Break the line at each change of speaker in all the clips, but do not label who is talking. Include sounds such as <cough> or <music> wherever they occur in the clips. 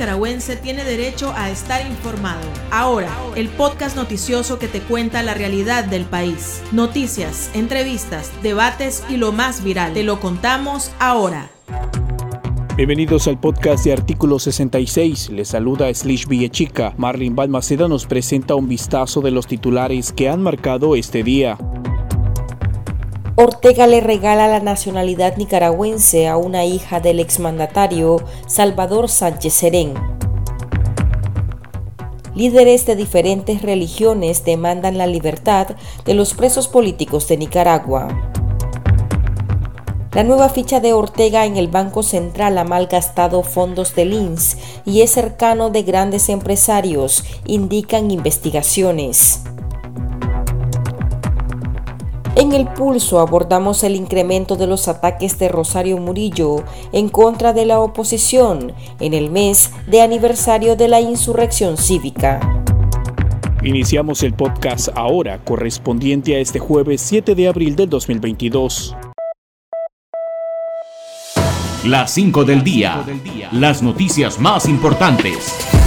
nicaragüense tiene derecho a estar informado. Ahora, el podcast noticioso que te cuenta la realidad del país. Noticias, entrevistas, debates y lo más viral. Te lo contamos ahora.
Bienvenidos al podcast de Artículo 66. Les saluda Slish Villechica. Marlin Balmaceda nos presenta un vistazo de los titulares que han marcado este día.
Ortega le regala la nacionalidad nicaragüense a una hija del exmandatario Salvador Sánchez Serén. Líderes de diferentes religiones demandan la libertad de los presos políticos de Nicaragua. La nueva ficha de Ortega en el Banco Central ha malgastado fondos del INS y es cercano de grandes empresarios, indican investigaciones. En el pulso abordamos el incremento de los ataques de Rosario Murillo en contra de la oposición en el mes de aniversario de la insurrección cívica.
Iniciamos el podcast ahora, correspondiente a este jueves 7 de abril del 2022.
Las 5 del día. Las noticias más importantes.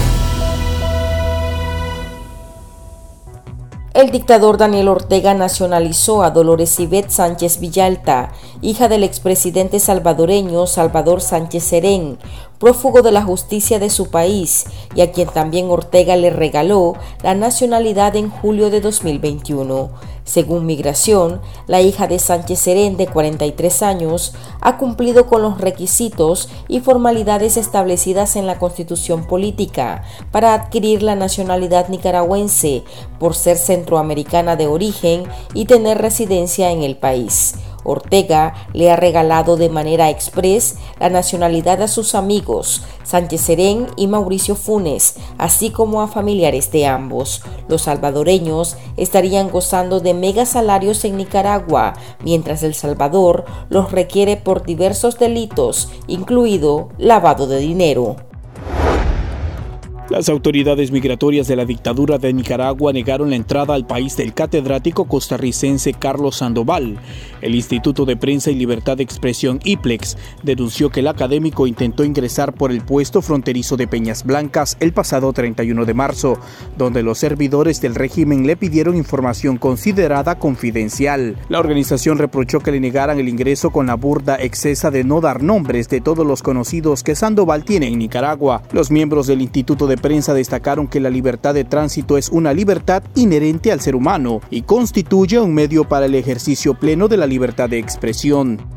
El dictador Daniel Ortega nacionalizó a Dolores Ibet Sánchez Villalta, hija del expresidente salvadoreño Salvador Sánchez Serén, prófugo de la justicia de su país y a quien también Ortega le regaló la nacionalidad en julio de 2021. Según Migración, la hija de Sánchez Serén, de 43 años, ha cumplido con los requisitos y formalidades establecidas en la Constitución Política para adquirir la nacionalidad nicaragüense por ser centroamericana de origen y tener residencia en el país. Ortega le ha regalado de manera express la nacionalidad a sus amigos, Sánchez Serén y Mauricio Funes, así como a familiares de ambos. Los salvadoreños estarían gozando de mega salarios en Nicaragua, mientras El Salvador los requiere por diversos delitos, incluido lavado de dinero.
Las autoridades migratorias de la dictadura de Nicaragua negaron la entrada al país del catedrático costarricense Carlos Sandoval. El Instituto de Prensa y Libertad de Expresión IPLEX denunció que el académico intentó ingresar por el puesto fronterizo de Peñas Blancas el pasado 31 de marzo, donde los servidores del régimen le pidieron información considerada confidencial. La organización reprochó que le negaran el ingreso con la burda excesa de no dar nombres de todos los conocidos que Sandoval tiene en Nicaragua. Los miembros del Instituto de prensa destacaron que la libertad de tránsito es una libertad inherente al ser humano y constituye un medio para el ejercicio pleno de la libertad de expresión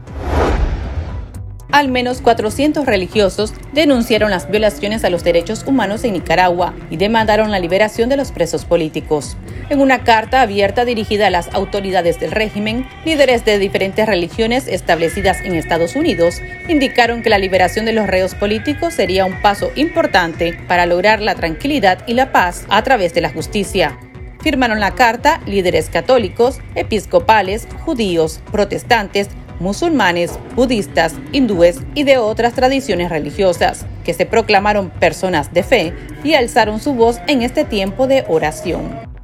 al menos 400 religiosos denunciaron las violaciones a los derechos humanos en Nicaragua y demandaron la liberación de los presos políticos. En una carta abierta dirigida a las autoridades del régimen, líderes de diferentes religiones establecidas en Estados Unidos indicaron que la liberación de los reos políticos sería un paso importante para lograr la tranquilidad y la paz a través de la justicia firmaron la carta líderes católicos, episcopales, judíos, protestantes, musulmanes, budistas, hindúes y de otras tradiciones religiosas, que se proclamaron personas de fe y alzaron su voz en este tiempo de oración.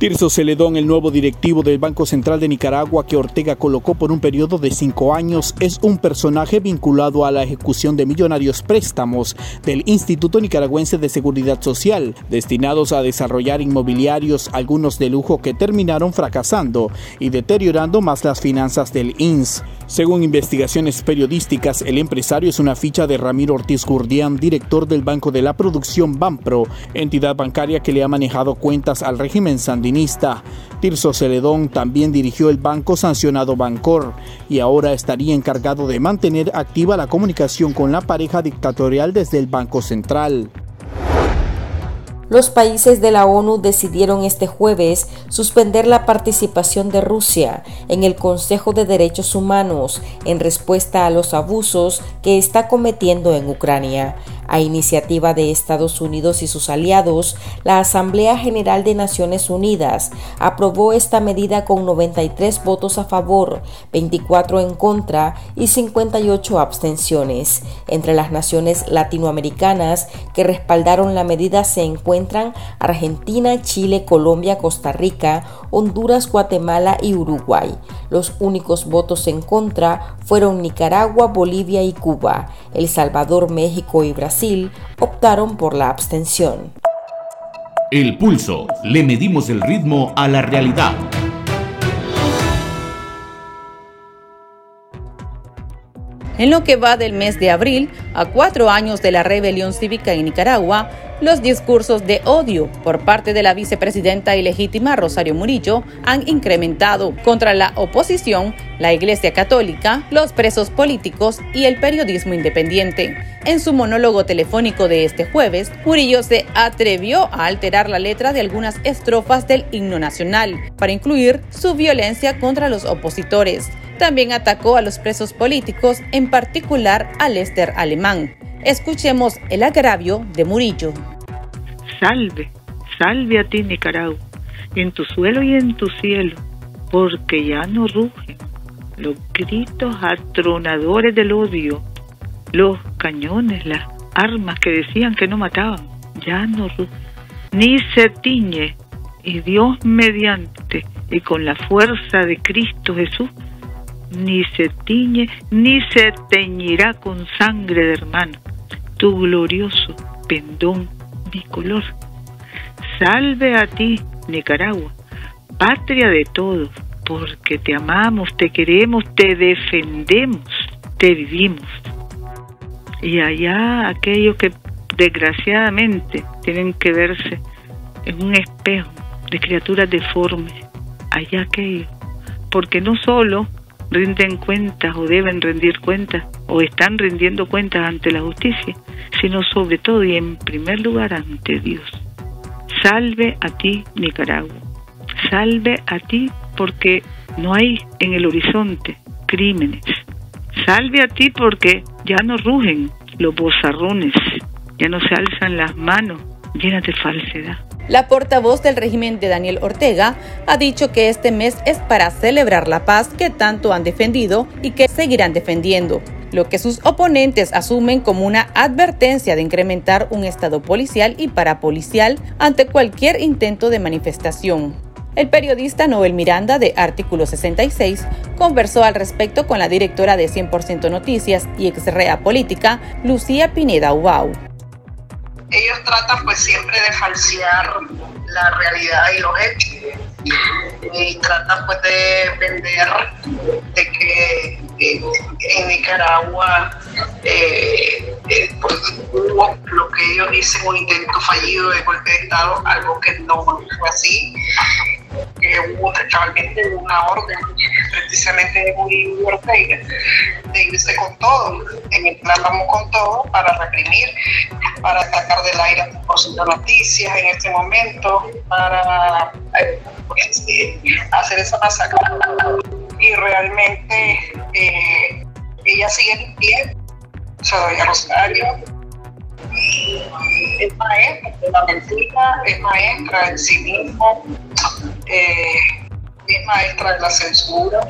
Tirso Celedón, el nuevo directivo del Banco Central de Nicaragua que Ortega colocó por un periodo de cinco años, es un personaje vinculado a la ejecución de millonarios préstamos del Instituto Nicaragüense de Seguridad Social, destinados a desarrollar inmobiliarios, algunos de lujo que terminaron fracasando y deteriorando más las finanzas del INS. Según investigaciones periodísticas, el empresario es una ficha de Ramiro Ortiz Gurdián, director del Banco de la Producción Banpro, entidad bancaria que le ha manejado cuentas al régimen sandinista. Tirso Celedón también dirigió el banco sancionado Bancor y ahora estaría encargado de mantener activa la comunicación con la pareja dictatorial desde el Banco Central.
Los países de la ONU decidieron este jueves suspender la participación de Rusia en el Consejo de Derechos Humanos en respuesta a los abusos que está cometiendo en Ucrania. A iniciativa de Estados Unidos y sus aliados, la Asamblea General de Naciones Unidas aprobó esta medida con 93 votos a favor, 24 en contra y 58 abstenciones. Entre las naciones latinoamericanas que respaldaron la medida se encuentran Argentina, Chile, Colombia, Costa Rica, Honduras, Guatemala y Uruguay. Los únicos votos en contra fueron Nicaragua, Bolivia y Cuba. El Salvador, México y Brasil optaron por la abstención.
El pulso. Le medimos el ritmo a la realidad.
En lo que va del mes de abril, a cuatro años de la rebelión cívica en Nicaragua, los discursos de odio por parte de la vicepresidenta ilegítima Rosario Murillo han incrementado contra la oposición, la Iglesia Católica, los presos políticos y el periodismo independiente. En su monólogo telefónico de este jueves, Murillo se atrevió a alterar la letra de algunas estrofas del himno nacional para incluir su violencia contra los opositores. También atacó a los presos políticos, en particular a Lester Alemán. Escuchemos el agravio de Murillo.
Salve, salve a ti Nicaragua, en tu suelo y en tu cielo, porque ya no rugen los gritos atronadores del odio, los cañones, las armas que decían que no mataban, ya no rugen, ni se tiñe, y Dios mediante, y con la fuerza de Cristo Jesús, ni se tiñe, ni se teñirá con sangre de hermano, tu glorioso pendón bicolor. Salve a ti, Nicaragua, patria de todos, porque te amamos, te queremos, te defendemos, te vivimos. Y allá aquellos que desgraciadamente tienen que verse en un espejo de criaturas deformes, allá aquellos, porque no solo rinden cuentas o deben rendir cuentas o están rindiendo cuentas ante la justicia, sino sobre todo y en primer lugar ante Dios. Salve a ti, Nicaragua. Salve a ti porque no hay en el horizonte crímenes. Salve a ti porque ya no rugen los bozarrones, ya no se alzan las manos llenas de falsedad.
La portavoz del régimen de Daniel Ortega ha dicho que este mes es para celebrar la paz que tanto han defendido y que seguirán defendiendo, lo que sus oponentes asumen como una advertencia de incrementar un estado policial y parapolicial ante cualquier intento de manifestación. El periodista Noel Miranda de Artículo 66 conversó al respecto con la directora de 100% Noticias y ex-rea política, Lucía Pineda Ubau
ellos tratan pues siempre de falsear la realidad y los hechos y tratan pues de vender de que en Nicaragua eh, eh, pues, hubo lo que ellos dicen un intento fallido de golpe de Estado, algo que no fue así que hubo realmente una orden precisamente de Murillo Ortega de irse con todo, en el plan vamos con todo para reprimir, para sacar del aire por de noticias en este momento, para eh, hacer esa masacre. Y realmente eh, ella sigue en pie, a Rosario, es maestra de la mentira, es maestra del cinismo, eh, es maestra de la censura,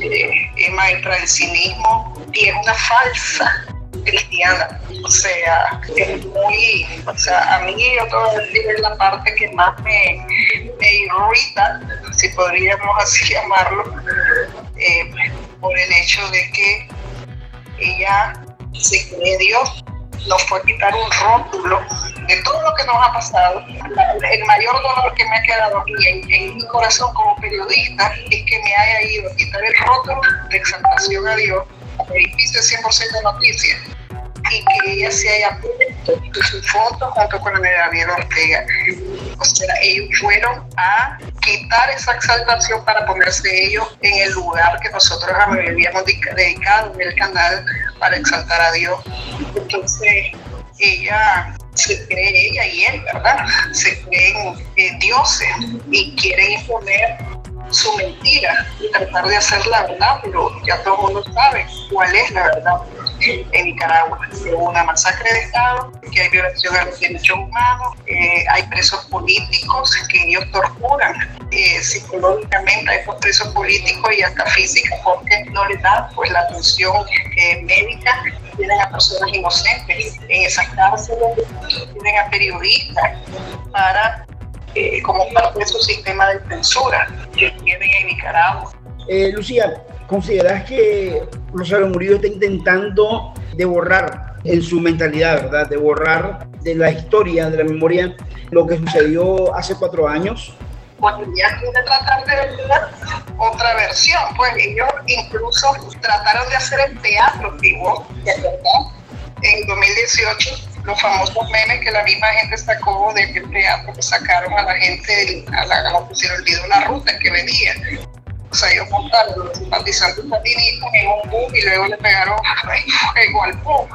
eh, es maestra del cinismo y es una falsa cristiana. O sea, es muy, o sea, a mí yo decir es la parte que más me, irrita, si podríamos así <laughs> llamarlo, eh, por el hecho de que ella se cree nos fue quitar un rótulo de todo lo que nos ha pasado. El mayor dolor que me ha quedado aquí en, mi corazón como periodista es que me haya ido a quitar el rótulo de exaltación a Dios, edificio 100% noticias, y que ella se haya puesto su foto junto con la de David Ortega. O sea, ellos fueron a quitar esa exaltación para ponerse ellos en el lugar que nosotros habíamos dedicado en el canal para exaltar a Dios. Entonces, ella se cree, ella y él, ¿verdad? Se creen eh, dioses y quieren imponer su mentira y tratar de hacer la verdad, pero ya todo el mundo sabe cuál es la verdad en Nicaragua. Hubo una masacre de Estado, que hay violación a los derechos humanos, eh, hay presos políticos que ellos torturan eh, psicológicamente estos presos políticos y hasta físicos porque no les dan pues, la atención médica. Tienen a personas inocentes en esas cárceles, tienen a periodistas para eh, como parte de su sistema de censura que tienen en Nicaragua.
Eh, Lucía, ¿consideras que Rosario Murillo está intentando de borrar en su mentalidad, ¿verdad? De borrar de la historia, de la memoria, lo que sucedió hace cuatro años?
Ya quiere tratar de ver otra versión, pues ellos incluso trataron de hacer el teatro vivo, En 2018 los famosos memes que la misma gente sacó del teatro que sacaron a la gente, a la, que se olvidó la ruta que venía o sea, ellos montaron los simpatizantes sandinistas en un bus y luego le pegaron fuego al bus.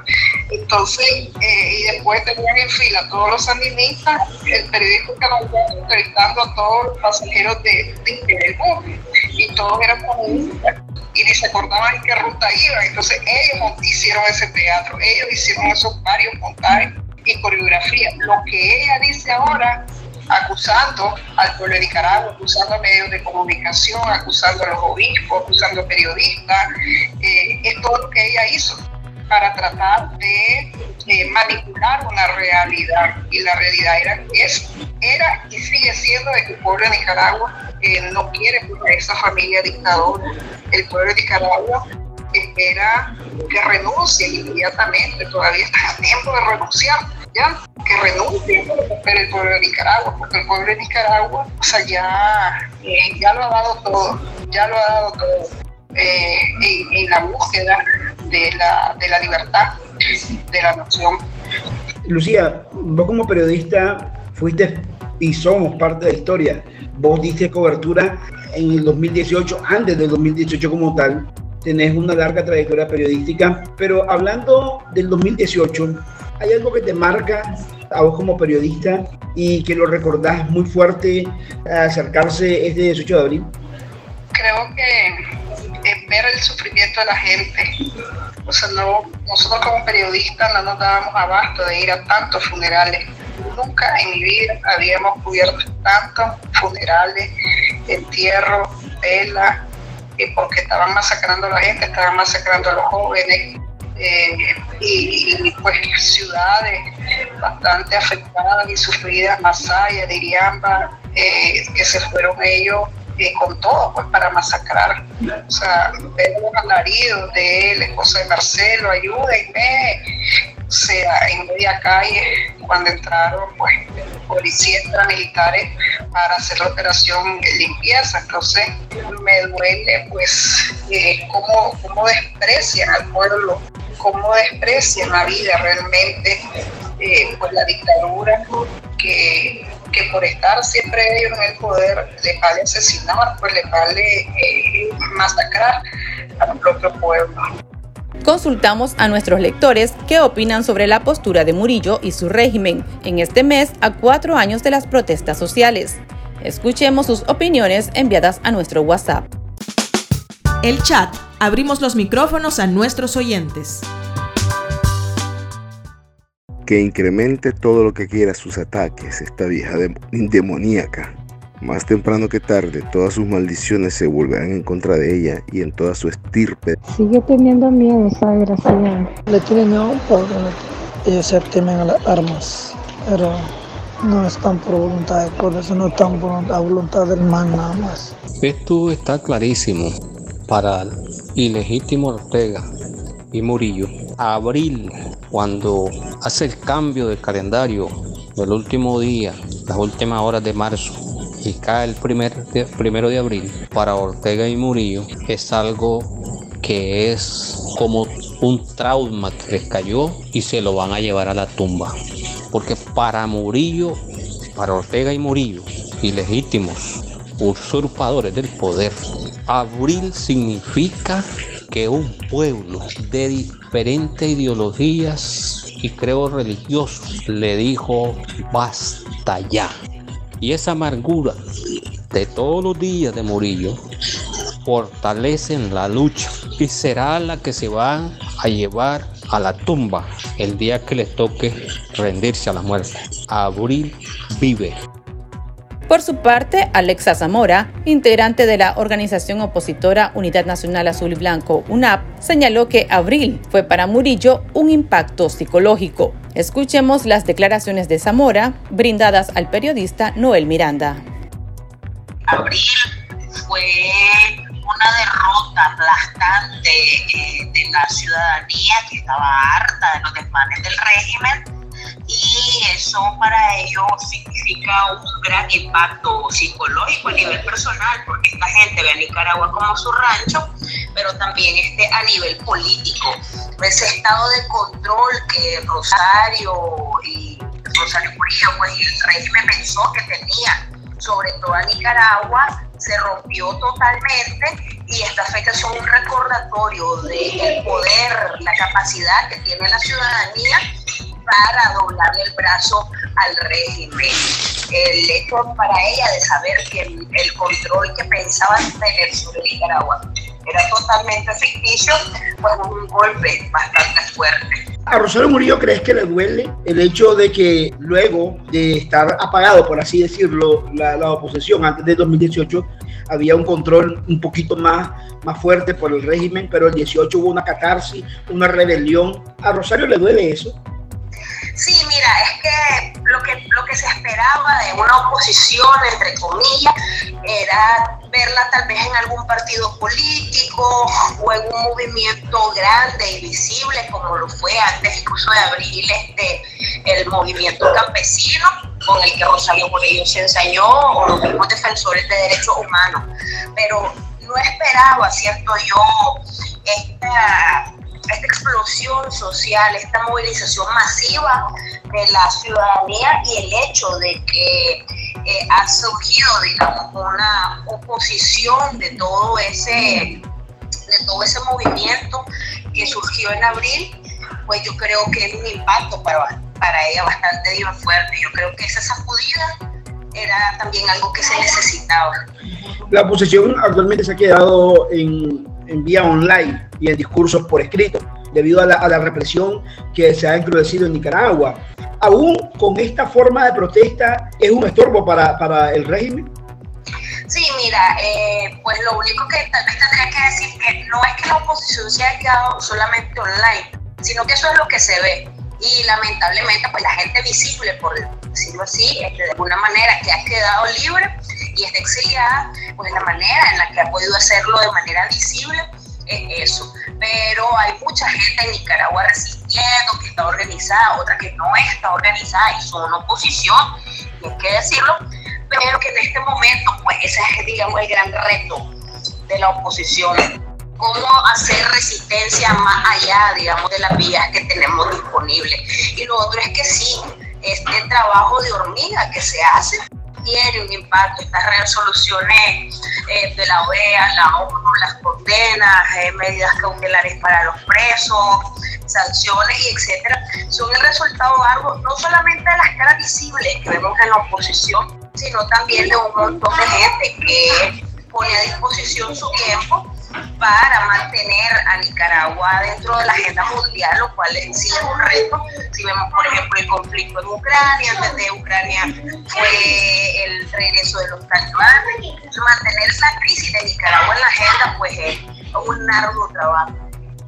Entonces, eh, y después tenían en fila todos los sandinistas, el periódico que nos entrevistando a todos los pasajeros de, del bus, y todos eran comunistas y ni se acordaban qué ruta iban. Entonces, ellos hicieron ese teatro, ellos hicieron esos varios montajes y coreografía. Lo que ella dice ahora acusando al pueblo de Nicaragua, acusando a medios de comunicación, acusando a los obispos, acusando a periodistas. Eh, es todo lo que ella hizo para tratar de eh, manipular una realidad. Y la realidad era, es, era y sigue siendo de que el pueblo de Nicaragua eh, no quiere a esa familia dictadora. El pueblo de Nicaragua espera que renuncie inmediatamente, todavía está a tiempo de renunciar ya, que renuncie el pueblo de Nicaragua, porque el pueblo de Nicaragua, o sea, ya, eh, ya lo ha dado todo, ya lo ha dado todo eh, en, la búsqueda de la, de la libertad de la nación.
Lucía, vos como periodista fuiste y somos parte de la historia. Vos diste cobertura en el 2018, antes del 2018 como tal. Tenés una larga trayectoria periodística, pero hablando del 2018, ¿Hay algo que te marca a vos como periodista y que lo recordás muy fuerte acercarse este 18 de abril?
Creo que ver el sufrimiento de la gente. O sea, no, nosotros como periodistas no nos dábamos abasto de ir a tantos funerales. Nunca en mi vida habíamos cubierto tantos funerales, entierros, velas, porque estaban masacrando a la gente, estaban masacrando a los jóvenes, eh, y, pues ciudades bastante afectadas y sufridas, Masaya, Diriamba, eh, que se fueron ellos eh, con todo pues para masacrar. O sea, los alaridos de él, esposa de Marcelo, ayúdenme, o sea, en media calle, cuando entraron pues policías militares para hacer la operación limpieza. Entonces, me duele pues cómo, cómo desprecian al pueblo cómo desprecian la vida realmente, eh, pues la dictadura, que, por estar siempre ellos en el poder les vale asesinar, pues les vale eh, masacrar a propio pueblo.
Consultamos a nuestros lectores qué opinan sobre la postura de Murillo y su régimen en este mes a cuatro años de las protestas sociales. Escuchemos sus opiniones enviadas a nuestro WhatsApp.
El chat abrimos los micrófonos a nuestros oyentes.
Que incremente todo lo que quiera sus ataques, esta vieja demoníaca. Más temprano que tarde, todas sus maldiciones se volverán en contra de ella y en toda su estirpe.
Sigue teniendo miedo esa desgraciada. Le tiene miedo porque ellos se temen a las armas, pero no están por voluntad de por eso no están por a voluntad del mal nada más.
Esto está clarísimo para ilegítimo Ortega y Murillo. Abril, cuando hace el cambio del calendario del último día, las últimas horas de marzo, y cae el primer primero de abril, para Ortega y Murillo es algo que es como un trauma que les cayó y se lo van a llevar a la tumba. Porque para Murillo, para Ortega y Murillo, ilegítimos usurpadores del poder, Abril significa que un pueblo de diferentes ideologías y creo religiosos le dijo basta ya. Y esa amargura de todos los días de Murillo fortalecen la lucha y será la que se va a llevar a la tumba el día que les toque rendirse a la muerte. Abril vive.
Por su parte, Alexa Zamora, integrante de la organización opositora Unidad Nacional Azul y Blanco, UNAP, señaló que abril fue para Murillo un impacto psicológico. Escuchemos las declaraciones de Zamora brindadas al periodista Noel Miranda.
Abril fue una derrota aplastante eh, de la ciudadanía que estaba harta de los desmanes del régimen y eso para ellos significa un gran impacto psicológico a nivel personal, porque esta gente ve a Nicaragua como su rancho, pero también este a nivel político. Ese estado de control que Rosario y Rosario Murillo pues, el régimen pensó que tenía sobre toda Nicaragua se rompió totalmente y estas fechas son un recordatorio del poder, la capacidad que tiene la ciudadanía para doblarle el brazo al régimen. El hecho para ella de saber que el, control que pensaban tener sobre Nicaragua era totalmente ficticio, fue un golpe bastante fuerte.
¿A Rosario Murillo crees que le duele el hecho de que luego de estar apagado, por así decirlo, la, la, oposición antes de 2018, había un control un poquito más, más fuerte por el régimen, pero el 18 hubo una catarsis, una rebelión? ¿A Rosario le duele eso?
Sí, mira, es que lo que, lo que se esperaba de una oposición, entre comillas, era verla tal vez en algún partido político o en un movimiento grande y visible como lo fue antes incluso de abril este, el movimiento campesino con el que Rosario Murillo se ensañó o los mismos defensores de derechos humanos. Pero no esperaba, cierto yo, esta esta explosión social, esta movilización masiva de la ciudadanía y el hecho de que eh, ha surgido, digamos, una oposición de todo ese de todo ese movimiento que surgió en abril, pues yo creo que es un impacto para, para ella bastante fuerte. Yo creo que esa sacudida era también algo que se necesitaba.
La oposición actualmente se ha quedado en, en vía online y en discursos por escrito, debido a la, represión que se ha encrudecido en Nicaragua. Aún con esta forma de protesta, ¿es un estorbo para, para el régimen?
Sí, mira, eh, pues lo único que tal vez tendría que decir que no es que la oposición se haya quedado solamente online, sino que eso es lo que se ve. Y lamentablemente, pues la gente visible, por decirlo así, de alguna manera que ha quedado libre y está exiliada, pues la manera en la que ha podido hacerlo de manera visible eso. Pero hay mucha gente en Nicaragua resistiendo, que está organizada, otra que no está organizada y son oposición, hay que decirlo, pero que en este momento, pues ese es, digamos, el gran reto de la oposición. Cómo hacer resistencia más allá, digamos, de las vías que tenemos disponibles. Y lo otro es que sí, este trabajo de hormiga que se hace tiene un impacto. Estas resoluciones eh, de la OEA, la ONU, las eh, medidas cautelares para los presos, sanciones y etcétera, son el resultado algo no solamente de las caras visibles que vemos en la oposición, sino también de un montón de gente que pone a disposición su tiempo para mantener a Nicaragua dentro de la agenda mundial, lo cual sí es un reto. Si vemos, por ejemplo, el conflicto en Ucrania, antes de Ucrania fue el regreso de los talibanes, mantener esa crisis de Nicaragua en la agenda, pues es un largo trabajo.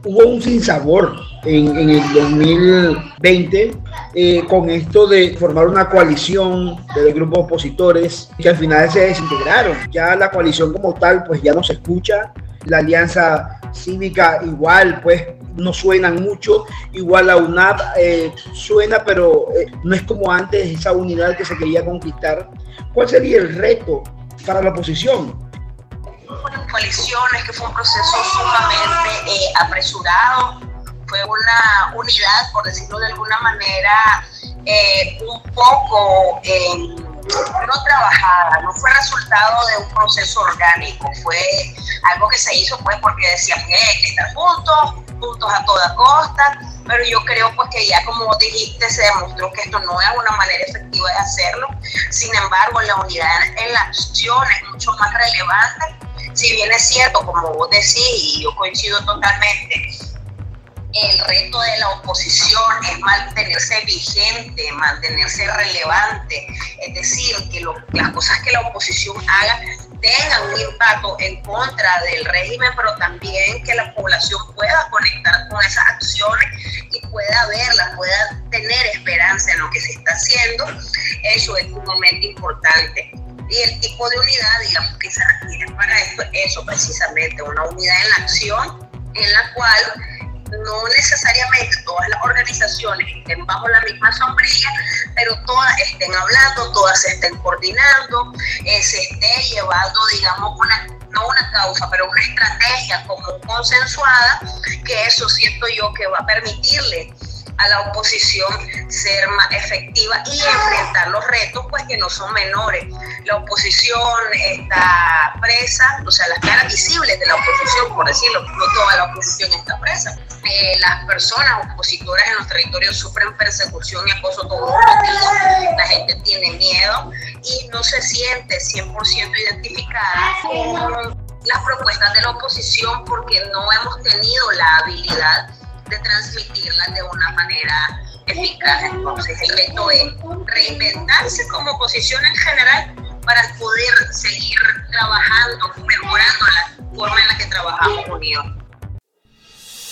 Hubo un sinsabor en, en el 2020 eh, con esto de formar una coalición de grupos opositores que al final se desintegraron. Ya la coalición como tal pues ya no se escucha, la alianza cívica igual, pues no suenan mucho, igual la UNAP eh, suena, pero eh, no es como antes esa unidad que se quería conquistar. ¿Cuál sería el reto para la oposición?
Coaliciones, que fue un proceso sumamente eh, apresurado, fue una unidad, por decirlo de alguna manera, un poco no trabajada, no fue resultado de un proceso orgánico, fue algo que se hizo pues porque decían que hay que estar juntos, juntos a toda costa, pero yo creo pues que ya como dijiste se demostró que esto no es una manera efectiva de hacerlo, sin embargo la unidad en la acción es mucho más relevante, si bien es cierto como vos decís y yo coincido totalmente, el reto de la oposición es mantenerse vigente, mantenerse relevante, es decir, que lo, las cosas que la oposición haga tengan un impacto en contra del régimen, pero también que la población pueda conectar con esas acciones y pueda verlas, pueda tener esperanza en lo que se está haciendo. Eso es un momento importante. Y el tipo de unidad, digamos, que se requiere para esto, eso precisamente, una unidad en la acción en la cual no necesariamente todas las organizaciones estén bajo la misma sombrilla, pero todas estén hablando, todas se estén coordinando, eh, se esté llevando, digamos, una, no una causa, pero una estrategia consensuada, que eso siento yo que va a permitirle a la oposición ser más efectiva y enfrentar los retos pues que no son menores. La oposición está presa, o sea, las caras visibles de la oposición, por decirlo, no toda la oposición está presa. Eh, las personas opositoras en los territorios sufren persecución y acoso todos los días, la gente tiene miedo y no se siente 100% identificada con las propuestas de la oposición porque no hemos tenido la habilidad de transmitirla de una manera eficaz. Entonces, el reto es reinventarse como oposición en general para poder seguir trabajando, mejorando la forma en la que trabajamos unidos.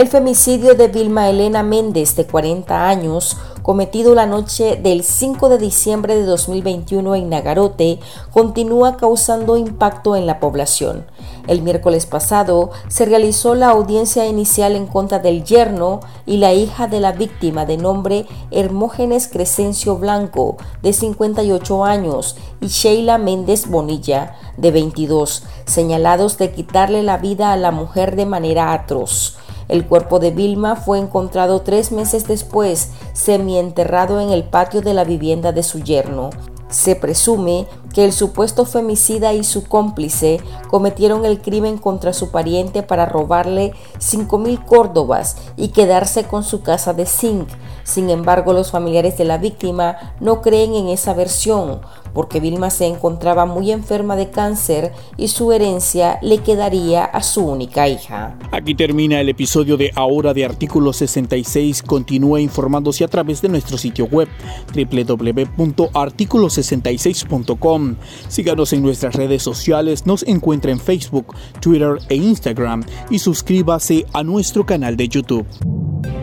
El femicidio de Vilma Elena Méndez, de 40 años, cometido la noche del 5 de diciembre de 2021 en Nagarote, continúa causando impacto en la población. El miércoles pasado se realizó la audiencia inicial en contra del yerno y la hija de la víctima de nombre Hermógenes Crescencio Blanco, de 58 años, y Sheila Méndez Bonilla, de 22, señalados de quitarle la vida a la mujer de manera atroz. El cuerpo de Vilma fue encontrado tres meses después, semienterrado en el patio de la vivienda de su yerno. Se presume que el supuesto femicida y su cómplice cometieron el crimen contra su pariente para robarle 5.000 córdobas y quedarse con su casa de zinc. Sin embargo, los familiares de la víctima no creen en esa versión, porque Vilma se encontraba muy enferma de cáncer y su herencia le quedaría a su única hija.
Aquí termina el episodio de Ahora de Artículo 66. Continúe informándose a través de nuestro sitio web www.articulo66.com. Síganos en nuestras redes sociales, nos encuentra en Facebook, Twitter e Instagram y suscríbase a nuestro canal de YouTube.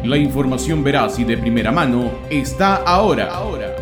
La información veraz y de primera mano está ahora. ahora.